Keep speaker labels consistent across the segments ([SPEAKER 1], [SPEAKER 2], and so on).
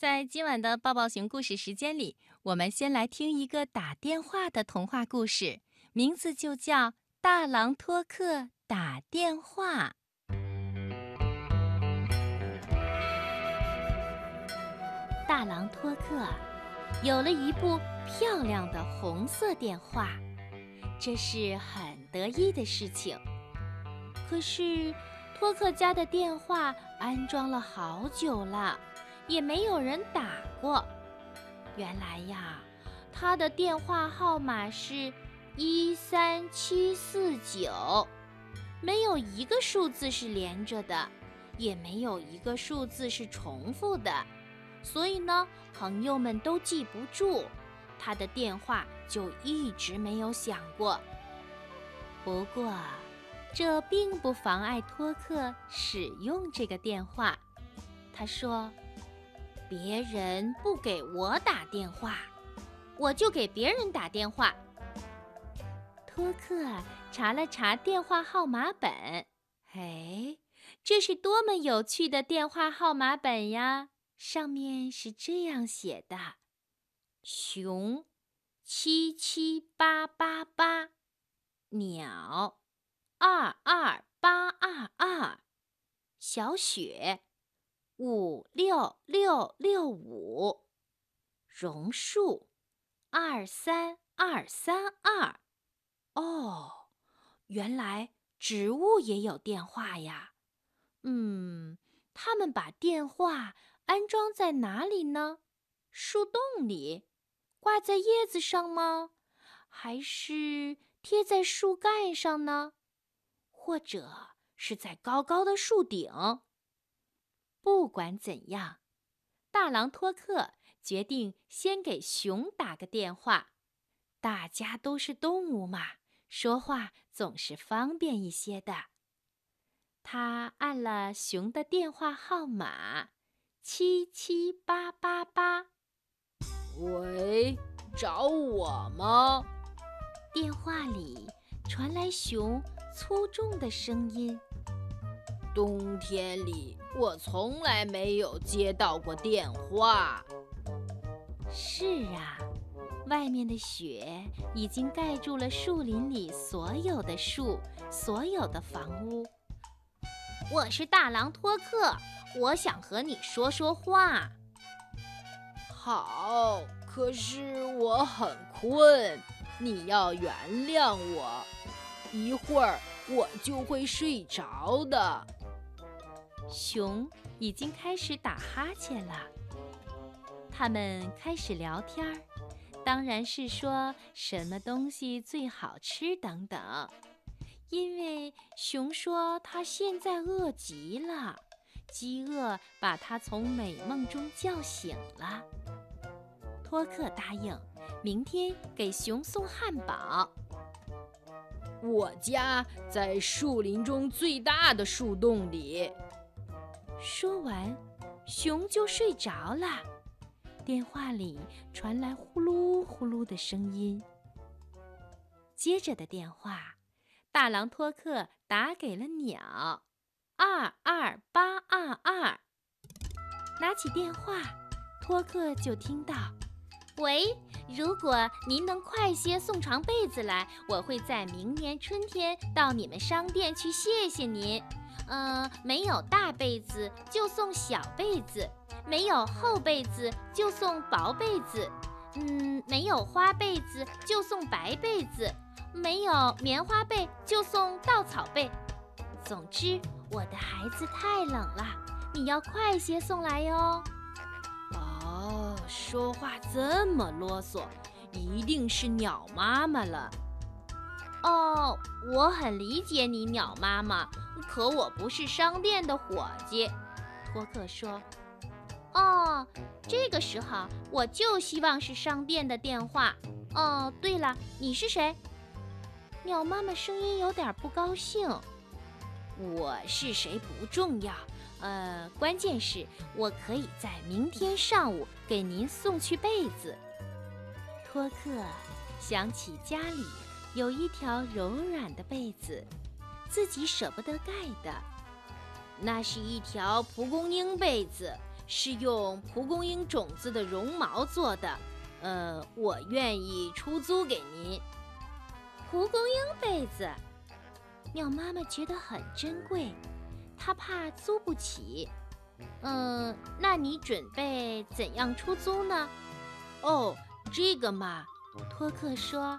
[SPEAKER 1] 在今晚的抱抱熊故事时间里，我们先来听一个打电话的童话故事，名字就叫《大狼托克打电话》。大狼托克有了一部漂亮的红色电话，这是很得意的事情。可是，托克家的电话安装了好久了。也没有人打过。原来呀，他的电话号码是一三七四九，没有一个数字是连着的，也没有一个数字是重复的，所以呢，朋友们都记不住，他的电话就一直没有响过。不过，这并不妨碍托克使用这个电话。他说。别人不给我打电话，我就给别人打电话。托克查了查电话号码本，哎，这是多么有趣的电话号码本呀！上面是这样写的：熊七七八八八，鸟二二八二二，小雪。五六六六五，榕树，二三二三二。哦，原来植物也有电话呀。嗯，他们把电话安装在哪里呢？树洞里，挂在叶子上吗？还是贴在树干上呢？或者是在高高的树顶？不管怎样，大狼托克决定先给熊打个电话。大家都是动物嘛，说话总是方便一些的。他按了熊的电话号码，七七八八八。
[SPEAKER 2] 喂，找我吗？
[SPEAKER 1] 电话里传来熊粗重的声音。
[SPEAKER 2] 冬天里，我从来没有接到过电话。
[SPEAKER 1] 是啊，外面的雪已经盖住了树林里所有的树，所有的房屋。我是大狼托克，我想和你说说话。
[SPEAKER 2] 好，可是我很困，你要原谅我，一会儿我就会睡着的。
[SPEAKER 1] 熊已经开始打哈欠了。他们开始聊天儿，当然是说什么东西最好吃等等。因为熊说他现在饿极了，饥饿把他从美梦中叫醒了。托克答应明天给熊送汉堡。
[SPEAKER 2] 我家在树林中最大的树洞里。
[SPEAKER 1] 说完，熊就睡着了。电话里传来呼噜呼噜的声音。接着的电话，大狼托克打给了鸟，二二八二二。拿起电话，托克就听到：“喂，如果您能快些送床被子来，我会在明年春天到你们商店去谢谢您。”嗯，没有大被子就送小被子，没有厚被子就送薄被子，嗯，没有花被子就送白被子，没有棉花被就送稻草被。总之，我的孩子太冷了，你要快些送来哟。
[SPEAKER 2] 哦，说话这么啰嗦，一定是鸟妈妈了。
[SPEAKER 1] 哦，我很理解你，鸟妈妈。可我不是商店的伙计，托克说。哦，这个时候我就希望是商店的电话。哦，对了，你是谁？鸟妈妈声音有点不高兴。我是谁不重要，呃，关键是我可以在明天上午给您送去被子。托克想起家里有一条柔软的被子。自己舍不得盖的，那是一条蒲公英被子，
[SPEAKER 2] 是用蒲公英种子的绒毛做的，呃，我愿意出租给您。
[SPEAKER 1] 蒲公英被子，鸟妈妈觉得很珍贵，她怕租不起。嗯，那你准备怎样出租呢？
[SPEAKER 2] 哦，这个嘛，托克说，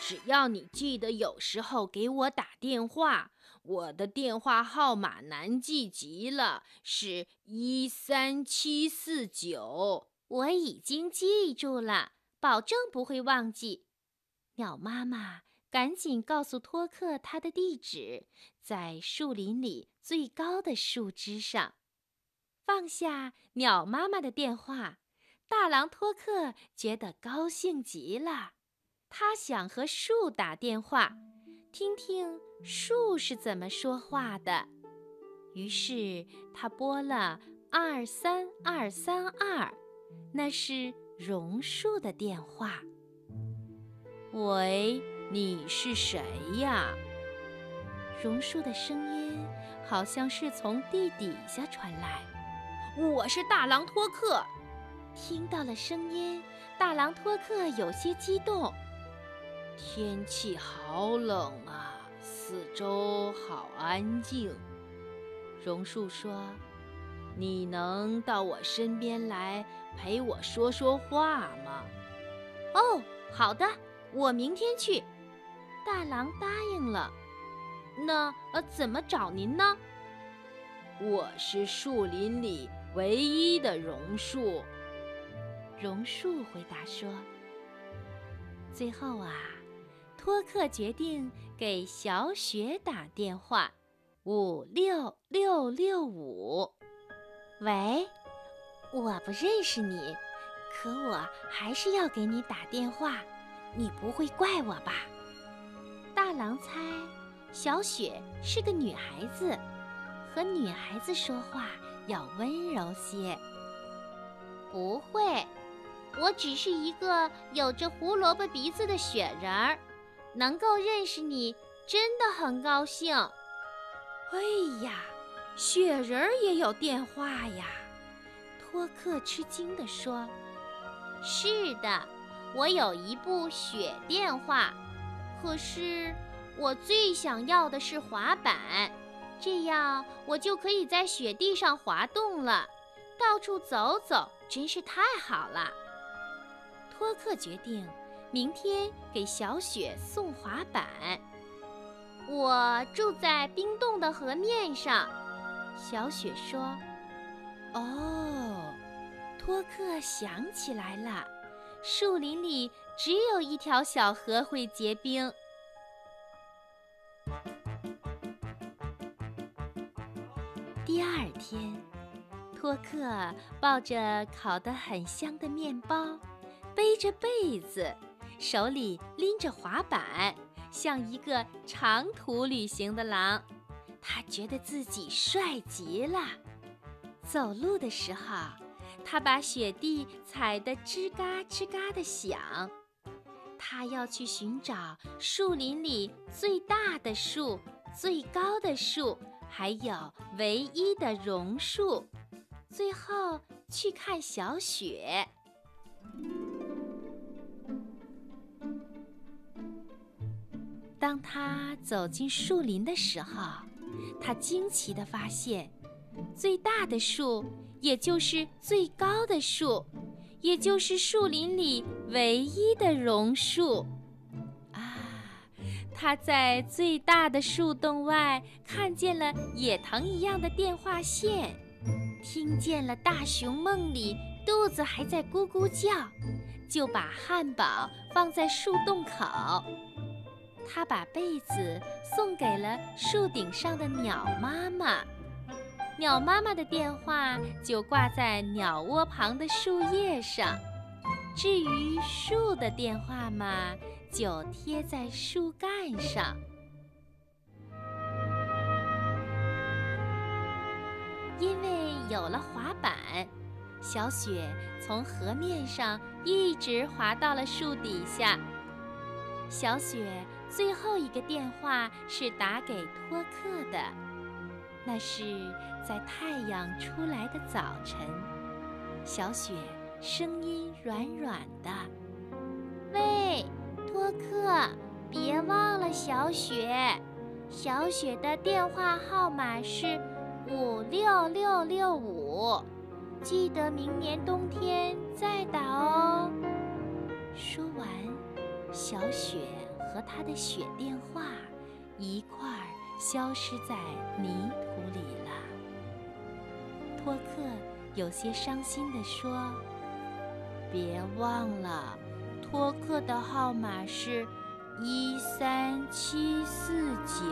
[SPEAKER 2] 只要你记得有时候给我打电话。我的电话号码难记极了，是一三七四九。
[SPEAKER 1] 我已经记住了，保证不会忘记。鸟妈妈赶紧告诉托克他的地址，在树林里最高的树枝上。放下鸟妈妈的电话，大狼托克觉得高兴极了。他想和树打电话，听听。树是怎么说话的？于是他拨了二三二三二，那是榕树的电话。
[SPEAKER 2] 喂，你是谁呀？
[SPEAKER 1] 榕树的声音好像是从地底下传来。
[SPEAKER 2] 我是大狼托克。
[SPEAKER 1] 听到了声音，大狼托克有些激动。
[SPEAKER 2] 天气好冷啊！四周好安静，榕树说：“你能到我身边来陪我说说话吗？”“
[SPEAKER 1] 哦，好的，我明天去。”大狼答应了。“那呃，怎么找您呢？”“
[SPEAKER 2] 我是树林里唯一的榕树。”
[SPEAKER 1] 榕树回答说。最后啊。托克决定给小雪打电话，五六六六五。喂，我不认识你，可我还是要给你打电话，你不会怪我吧？大狼猜小雪是个女孩子，和女孩子说话要温柔些。不会，我只是一个有着胡萝卜鼻子的雪人儿。能够认识你，真的很高兴。
[SPEAKER 2] 哎呀，雪人也有电话呀！
[SPEAKER 1] 托克吃惊地说：“是的，我有一部雪电话。可是我最想要的是滑板，这样我就可以在雪地上滑动了，到处走走，真是太好了。”托克决定。明天给小雪送滑板。我住在冰冻的河面上，小雪说：“
[SPEAKER 2] 哦。”
[SPEAKER 1] 托克想起来了，树林里只有一条小河会结冰。第二天，托克抱着烤得很香的面包，背着被子。手里拎着滑板，像一个长途旅行的狼，他觉得自己帅极了。走路的时候，他把雪地踩得吱嘎吱嘎的响。他要去寻找树林里最大的树、最高的树，还有唯一的榕树，最后去看小雪。当他走进树林的时候，他惊奇地发现，最大的树，也就是最高的树，也就是树林里唯一的榕树，啊！他在最大的树洞外看见了野藤一样的电话线，听见了大熊梦里肚子还在咕咕叫，就把汉堡放在树洞口。他把被子送给了树顶上的鸟妈妈，鸟妈妈的电话就挂在鸟窝旁的树叶上。至于树的电话嘛，就贴在树干上。因为有了滑板，小雪从河面上一直滑到了树底下。小雪。最后一个电话是打给托克的，那是在太阳出来的早晨。小雪声音软软的：“喂，托克，别忘了小雪。小雪的电话号码是五六六六五，记得明年冬天再打哦。”说完，小雪和他的雪电话一块儿消失在泥土里了。托克有些伤心地说：“别忘了，托克的号码是一三七四九。”